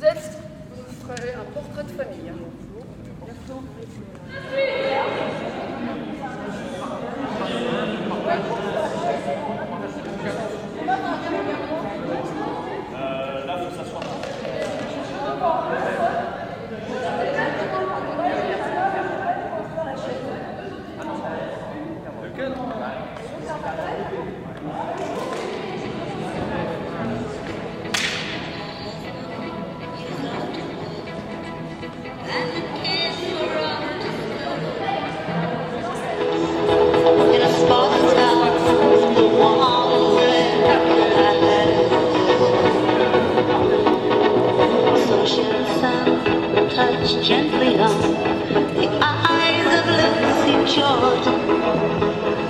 Vous ferez un portrait de famille. Hein.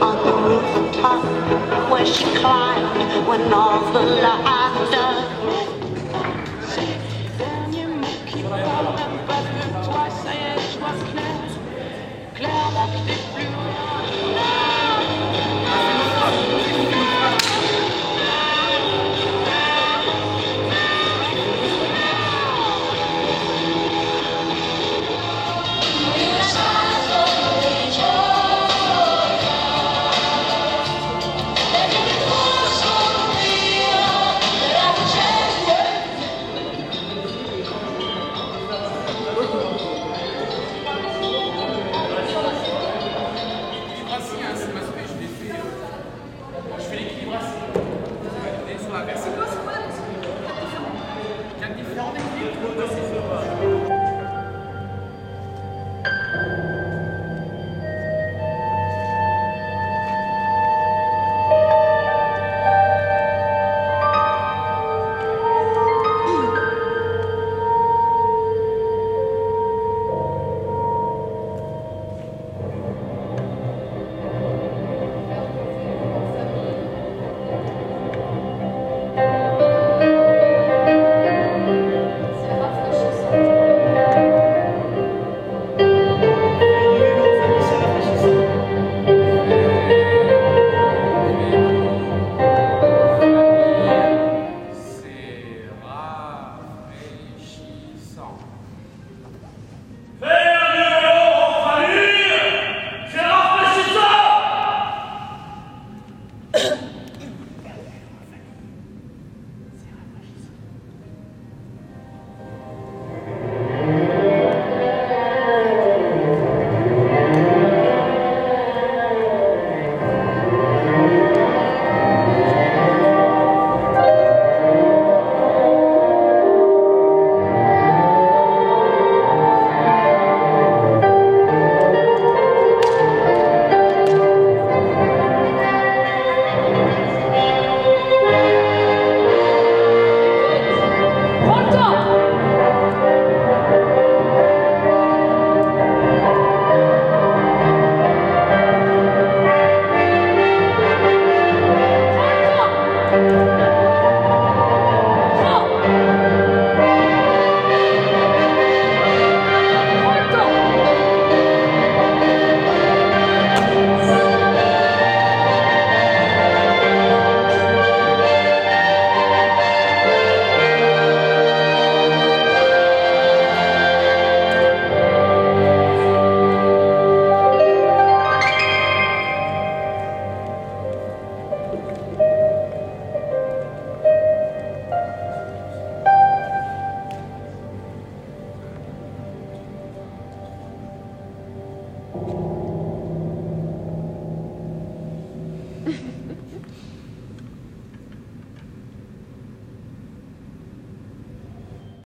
on the rooftop where she climbed when all the lights